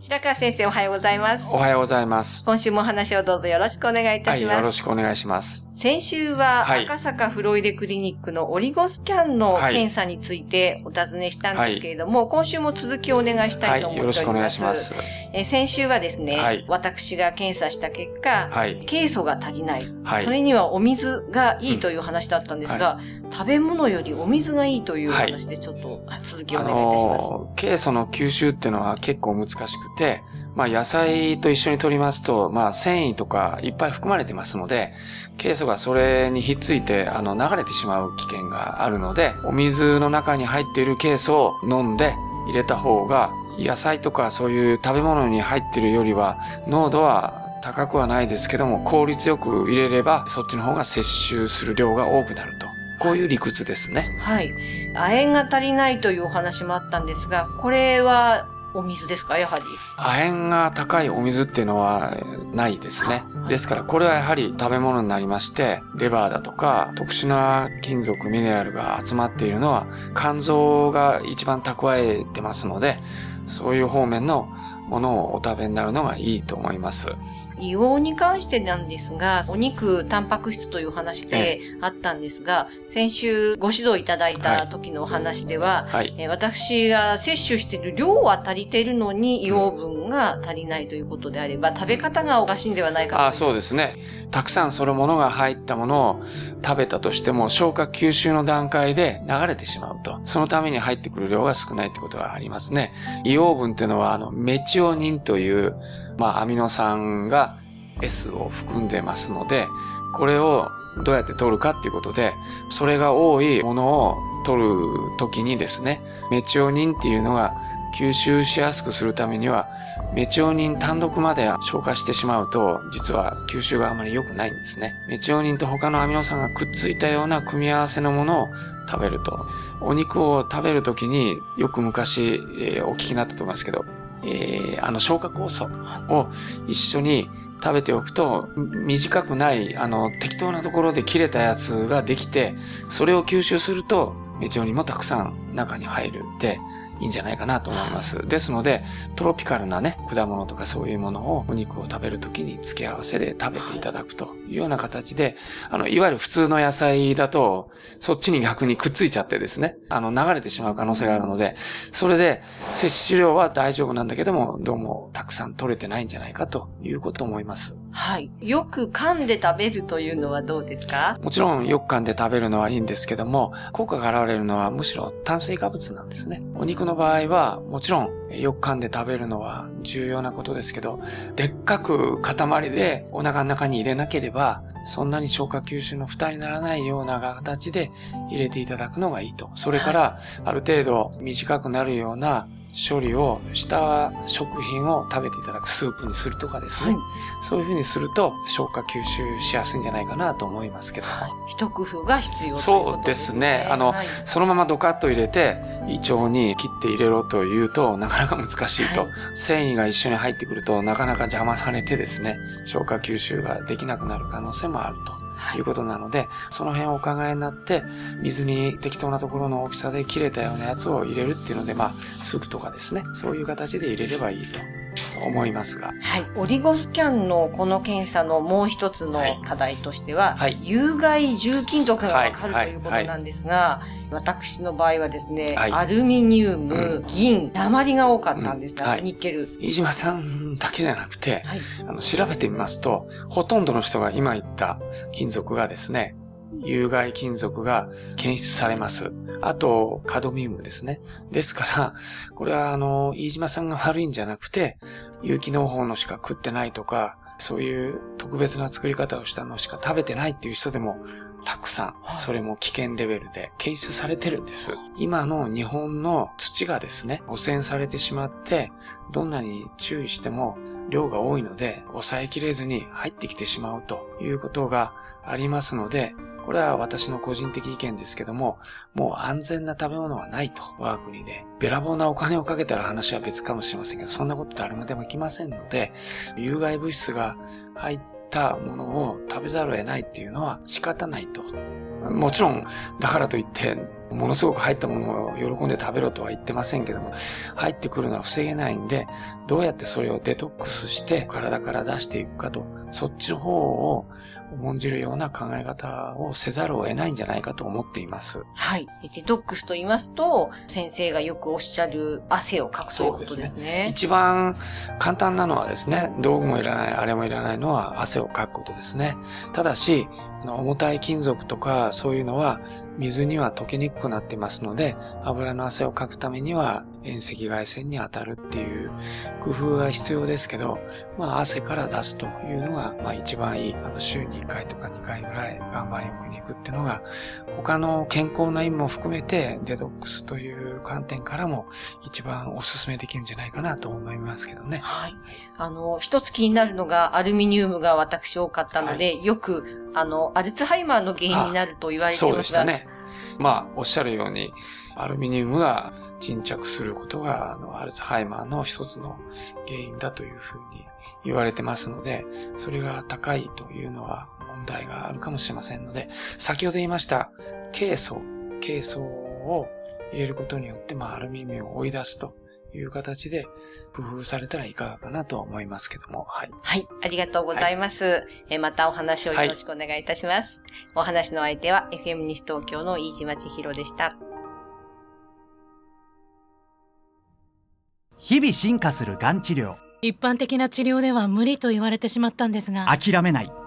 白川先生おはようございますおはようございます。今週もお話をどうぞよろしくお願いいたはい、します、よろしくお願いします。先週ははい赤坂フロイデクリニックのオリゴスキャンのはい検査についてお尋ねしたんですけれども、今週も続きをお願いしたはいい、と思っております。よろしくお願いします。えー先週はですね、はい私が検査した結果、はい、ケイ素が足りない。はいそれにはお水がいいという話だったんですが、食べ物よりお水がいいという話でちょっとあ続きをおあ願いいたします。のー、ケイ素の吸収っていうのは結構難しくて、まあ野菜と一緒に取りますと、まあ繊維とかいっぱい含まれてますので、ケイ素がそれにひっついて、あの、流れてしまう危険があるので、お水の中に入っているケイ素を飲んで入れた方が、野菜とかそういう食べ物に入っているよりは、濃度は高くはないですけども、効率よく入れれば、そっちの方が摂取する量が多くなると。こういう理屈ですね。はい。亜鉛が足りないというお話もあったんですが、これはお水ですか？やはり。亜鉛が高いお水っていうのはないですね。ですからこれはやはり食べ物になりまして、レバーだとか特殊な金属、ミネラルが集まっているのは肝臓が一番蓄えてますので、そういう方面のものをお食べになるのがいいと思います。硫黄に関してなんですが、お肉、タンパク質という話であったんですが、先週ご指導いただいた時のお話では、はい。えー私が摂取している量は足りているのに硫黄分が足りないということであれば、食べ方がおかしいんではないかと。あそうですね。たくさんそのものが入ったものを食べたとしても消化吸収の段階で流れてしまうと。そのために入ってくる量が少ないってことがありますね。硫黄分っていうのはあのメチオニンという、まあ、アミノ酸が S を含んでますので、これをどうやって取るかっていうことで、それが多いものを取るときにですね、メチオニンっていうのが吸収しやすくするためには、メチオニン単独まで消化してしまうと、実は吸収があまり良くないんですね。メチオニンと他のアミノ酸がくっついたような組み合わせのものを食べると。お肉を食べるときによく昔、えーお聞きになったと思いますけど、えーあの消化酵素を一緒に食べておくと、短くない、あの、適当なところで切れたやつができて、それを吸収すると、メチオニもたくさん中に入る。って、いいんじゃないかなと思います。ですので、トロピカルなね、果物とかそういうものをお肉を食べるときに付け合わせで食べていただくというような形で、あの、いわゆる普通の野菜だと、そっちに逆にくっついちゃってですね、あの、流れてしまう可能性があるので、それで、摂取量は大丈夫なんだけども、どうもたくさん取れてないんじゃないかということを思います。はい。よく噛んで食べるというのはどうですか？もちろん、よく噛んで食べるのはいいんですけども、効果が現れるのはむしろ炭水化物なんですね。お肉の場合は、もちろん、よく噛んで食べるのは重要なことですけど、でっかく塊でお腹の中に入れなければ、そんなに消化吸収の負担にならないような形で入れていただくのがいいと。それから、ある程度短くなるような処理をした食品を食べていただくスープにするとかですね。はい。そういうふうにすると消化吸収しやすいんじゃないかなと思いますけども。一工夫が必要ということそうですね。あのはい。そのままドカッと入れて胃腸に切って入れろというとなかなか難しいと、はい。繊維が一緒に入ってくるとなかなか邪魔されてですね消化吸収ができなくなる可能性もあると。いうことなので、その辺をお考えになって、水に適当なところの大きさで切れたようなやつを入れるっていうので、まあ、スープとかですね、そういう形で入れればいいと。思いますが。はい。オリゴスキャンのこの検査のもう一つの課題としては、はい。有害重金属がわかるはいということなんですが、私の場合はですね、はい。アルミニウム、銀、鉛が多かったんですが、うん。はい。ニッケル。飯島さんだけじゃなくて、はい。あの調べてみますと、ほとんどの人が今言った金属がですね、有害金属が検出されます。あと、カドミウムですね。ですから、これはあの、飯島さんが悪いんじゃなくて、有機農法のしか食ってないとか、そういう特別な作り方をしたのしか食べてないっていう人でもたくさん、それも危険レベルで検出されてるんです。今の日本の土がですね、汚染されてしまって、どんなに注意しても量が多いので、抑えきれずに入ってきてしまうということがありますので、これは私の個人的意見ですけども、もう安全な食べ物はないと、我が国で。べらぼうなお金をかけたら話は別かもしれませんけど、そんなこと誰もでもいきませんので、有害物質が入ったものを食べざるを得ないっていうのは仕方ないと。もちろん、だからといって、ものすごく入ったものを喜んで食べろとは言ってませんけども、入ってくるのは防げないんで、どうやってそれをデトックスして体から出していくかとそっちの方を重んじるような考え方をせざるを得ないんじゃないかと思っています。はい。デトックスと言いますと、先生がよくおっしゃる汗をかくということですね。すね一番簡単なのはですね、道具もいらない、あれもいらないのは汗をかくことですね。ただし、重たい金属とかそういうのは水には溶けにくくなっていますので、油の汗をかくためには遠赤外線に当たるっていう工夫が必要ですけど、まあ汗から出すというのが、まあ一番いい。あの週に1回とか2回ぐらい岩盤浴に行くっていうのが、他の健康な意味も含めてデトックスという観点からも一番お勧めできるんじゃないかなと思いますけどね。はい。あの、一つ気になるのがアルミニウムが私多かったので、はい、よく、あの、アルツハイマーの原因になると言われていますが。そうでしたね。まあ、おっしゃるように、アルミニウムが沈着することが、あの、アルツハイマーの一つの原因だというふうに言われてますので、それが高いというのは問題があるかもしれませんので、先ほど言いました、ケイ素、ケイ素を入れることによって、まあ、アルミニウムを追い出すと。いう形で工夫されたらいかがかなと思いますけども。はい。はい。ありがとうございます。はい、えまたお話をよろしくお願いいたします。はい、お話の相手は FM 西東京の飯島千尋でした。日々進化するがん治療。一般的な治療では無理と言われてしまったんですが。諦めない。